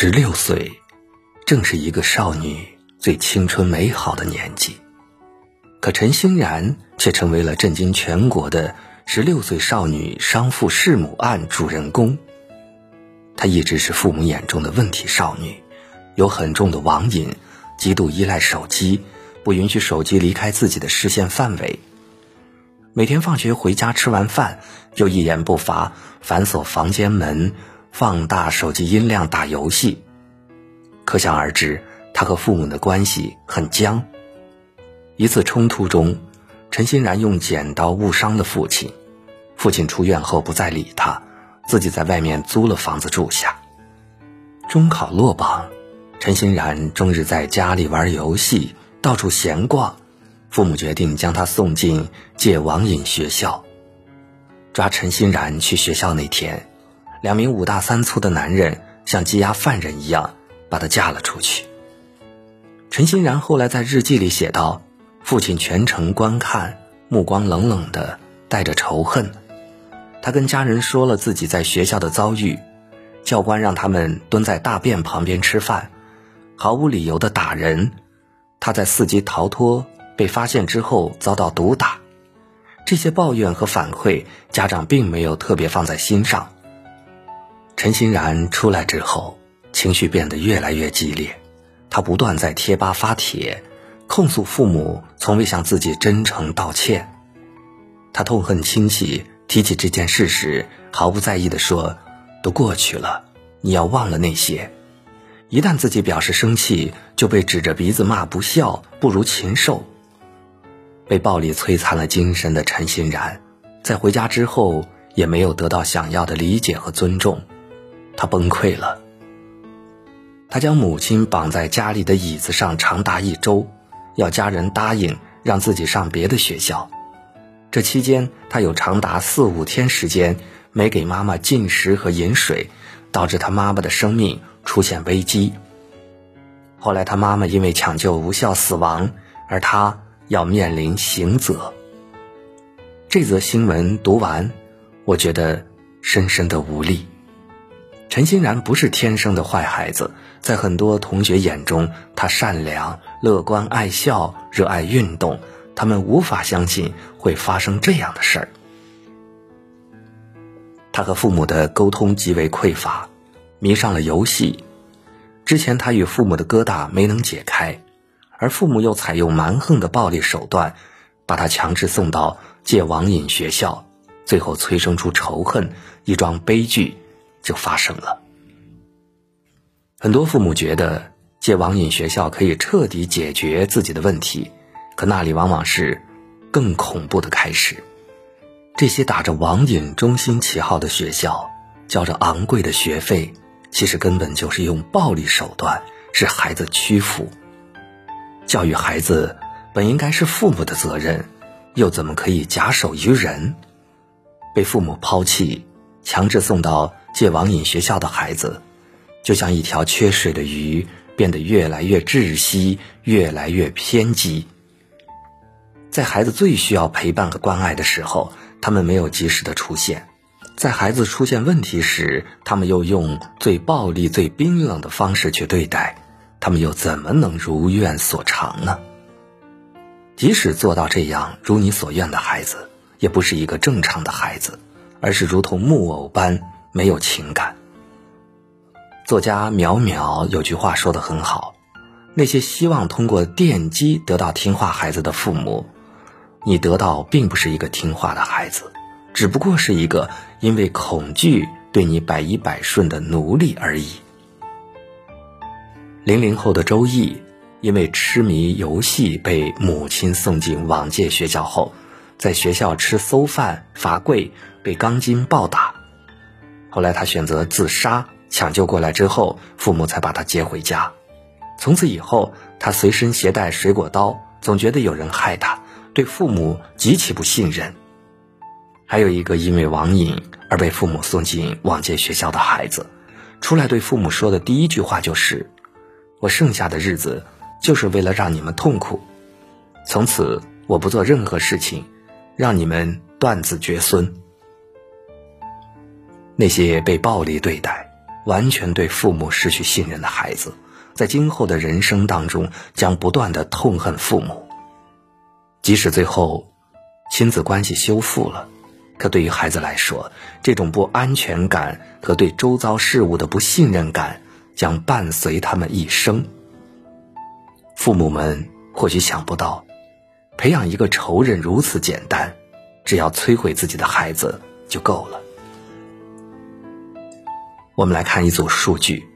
十六岁，正是一个少女最青春美好的年纪，可陈欣然却成为了震惊全国的十六岁少女伤父弑母案主人公。她一直是父母眼中的问题少女，有很重的网瘾，极度依赖手机，不允许手机离开自己的视线范围。每天放学回家吃完饭，就一言不发反锁房间门。放大手机音量打游戏，可想而知，他和父母的关系很僵。一次冲突中，陈欣然用剪刀误伤了父亲，父亲出院后不再理他，自己在外面租了房子住下。中考落榜，陈欣然终日在家里玩游戏，到处闲逛，父母决定将他送进戒网瘾学校。抓陈欣然去学校那天。两名五大三粗的男人像羁押犯人一样把她架了出去。陈欣然后来在日记里写道：“父亲全程观看，目光冷冷的，带着仇恨。他跟家人说了自己在学校的遭遇，教官让他们蹲在大便旁边吃饭，毫无理由的打人。他在伺机逃脱，被发现之后遭到毒打。这些抱怨和反馈，家长并没有特别放在心上。”陈欣然出来之后，情绪变得越来越激烈，他不断在贴吧发帖，控诉父母从未向自己真诚道歉。他痛恨亲戚提起这件事时毫不在意地说：“都过去了，你要忘了那些。”一旦自己表示生气，就被指着鼻子骂不孝，不如禽兽。被暴力摧残了精神的陈欣然，在回家之后也没有得到想要的理解和尊重。他崩溃了。他将母亲绑在家里的椅子上长达一周，要家人答应让自己上别的学校。这期间，他有长达四五天时间没给妈妈进食和饮水，导致他妈妈的生命出现危机。后来，他妈妈因为抢救无效死亡，而他要面临刑责。这则新闻读完，我觉得深深的无力。陈欣然不是天生的坏孩子，在很多同学眼中，他善良、乐观、爱笑、热爱运动，他们无法相信会发生这样的事儿。他和父母的沟通极为匮乏，迷上了游戏。之前他与父母的疙瘩没能解开，而父母又采用蛮横的暴力手段，把他强制送到戒网瘾学校，最后催生出仇恨，一桩悲剧。就发生了。很多父母觉得戒网瘾学校可以彻底解决自己的问题，可那里往往是更恐怖的开始。这些打着网瘾中心旗号的学校，交着昂贵的学费，其实根本就是用暴力手段使孩子屈服。教育孩子本应该是父母的责任，又怎么可以假手于人？被父母抛弃，强制送到。戒网瘾学校的孩子，就像一条缺水的鱼，变得越来越窒息，越来越偏激。在孩子最需要陪伴和关爱的时候，他们没有及时的出现；在孩子出现问题时，他们又用最暴力、最冰冷的方式去对待，他们又怎么能如愿所偿呢？即使做到这样，如你所愿的孩子，也不是一个正常的孩子，而是如同木偶般。没有情感。作家淼淼有句话说的很好：那些希望通过电击得到听话孩子的父母，你得到并不是一个听话的孩子，只不过是一个因为恐惧对你百依百顺的奴隶而已。零零后的周易，因为痴迷游戏被母亲送进网戒学校后，在学校吃馊饭罚跪，被钢筋暴打。后来他选择自杀，抢救过来之后，父母才把他接回家。从此以后，他随身携带水果刀，总觉得有人害他，对父母极其不信任。还有一个因为网瘾而被父母送进网戒学校的孩子，出来对父母说的第一句话就是：“我剩下的日子就是为了让你们痛苦，从此我不做任何事情，让你们断子绝孙。”那些被暴力对待、完全对父母失去信任的孩子，在今后的人生当中将不断的痛恨父母。即使最后亲子关系修复了，可对于孩子来说，这种不安全感和对周遭事物的不信任感将伴随他们一生。父母们或许想不到，培养一个仇人如此简单，只要摧毁自己的孩子就够了。我们来看一组数据：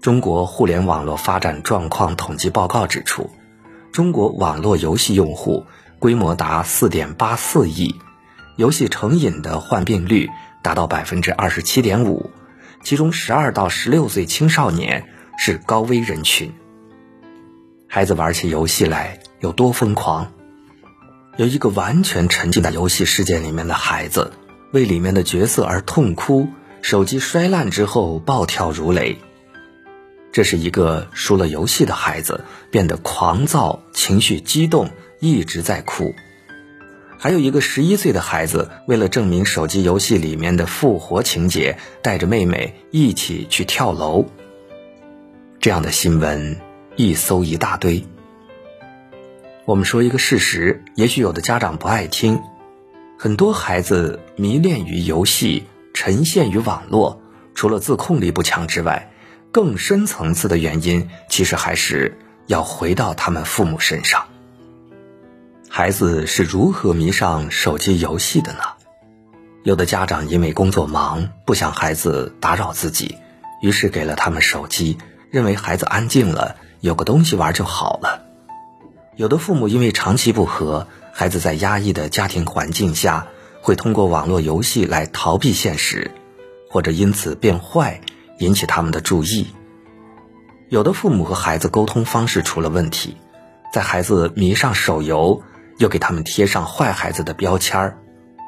中国互联网络发展状况统计报告指出，中国网络游戏用户规模达四点八四亿，游戏成瘾的患病率达到百分之二十七点五，其中十二到十六岁青少年是高危人群。孩子玩起游戏来有多疯狂？有一个完全沉浸在游戏世界里面的孩子，为里面的角色而痛哭，手机摔烂之后暴跳如雷。这是一个输了游戏的孩子，变得狂躁、情绪激动，一直在哭。还有一个十一岁的孩子，为了证明手机游戏里面的复活情节，带着妹妹一起去跳楼。这样的新闻。一搜一大堆。我们说一个事实，也许有的家长不爱听。很多孩子迷恋于游戏，沉陷于网络，除了自控力不强之外，更深层次的原因，其实还是要回到他们父母身上。孩子是如何迷上手机游戏的呢？有的家长因为工作忙，不想孩子打扰自己，于是给了他们手机，认为孩子安静了。有个东西玩就好了。有的父母因为长期不和，孩子在压抑的家庭环境下，会通过网络游戏来逃避现实，或者因此变坏，引起他们的注意。有的父母和孩子沟通方式出了问题，在孩子迷上手游，又给他们贴上坏孩子的标签儿，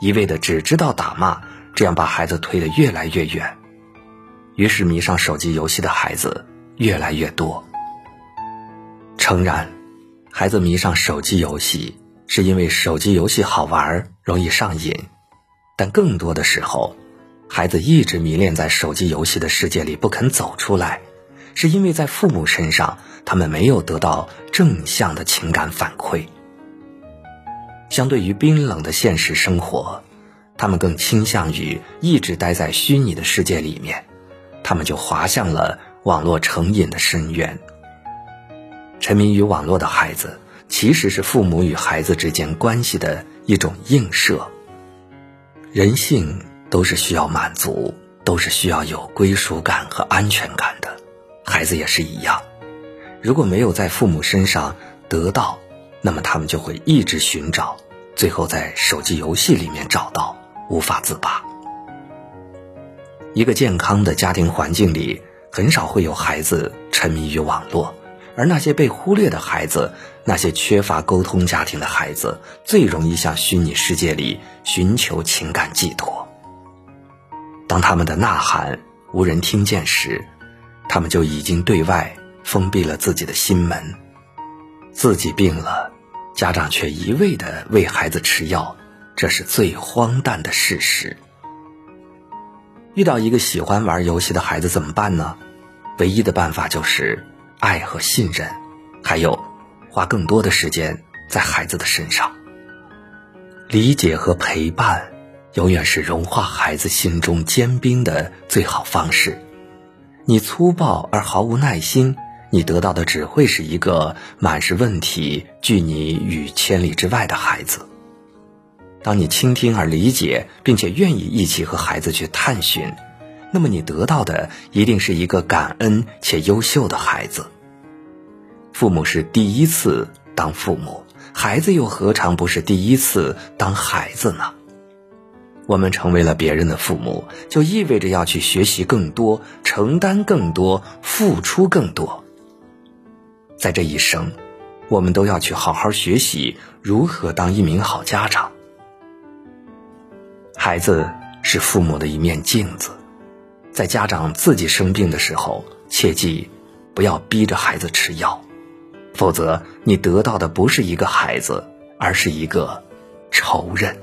一味的只知道打骂，这样把孩子推得越来越远。于是迷上手机游戏的孩子越来越多。诚然，孩子迷上手机游戏是因为手机游戏好玩，容易上瘾。但更多的时候，孩子一直迷恋在手机游戏的世界里不肯走出来，是因为在父母身上他们没有得到正向的情感反馈。相对于冰冷的现实生活，他们更倾向于一直待在虚拟的世界里面，他们就滑向了网络成瘾的深渊。沉迷于网络的孩子，其实是父母与孩子之间关系的一种映射。人性都是需要满足，都是需要有归属感和安全感的，孩子也是一样。如果没有在父母身上得到，那么他们就会一直寻找，最后在手机游戏里面找到，无法自拔。一个健康的家庭环境里，很少会有孩子沉迷于网络。而那些被忽略的孩子，那些缺乏沟通家庭的孩子，最容易向虚拟世界里寻求情感寄托。当他们的呐喊无人听见时，他们就已经对外封闭了自己的心门。自己病了，家长却一味的喂孩子吃药，这是最荒诞的事实。遇到一个喜欢玩游戏的孩子怎么办呢？唯一的办法就是。爱和信任，还有花更多的时间在孩子的身上。理解和陪伴，永远是融化孩子心中坚冰的最好方式。你粗暴而毫无耐心，你得到的只会是一个满是问题、拒你于千里之外的孩子。当你倾听而理解，并且愿意一起和孩子去探寻。那么你得到的一定是一个感恩且优秀的孩子。父母是第一次当父母，孩子又何尝不是第一次当孩子呢？我们成为了别人的父母，就意味着要去学习更多，承担更多，付出更多。在这一生，我们都要去好好学习如何当一名好家长。孩子是父母的一面镜子。在家长自己生病的时候，切记不要逼着孩子吃药，否则你得到的不是一个孩子，而是一个仇人。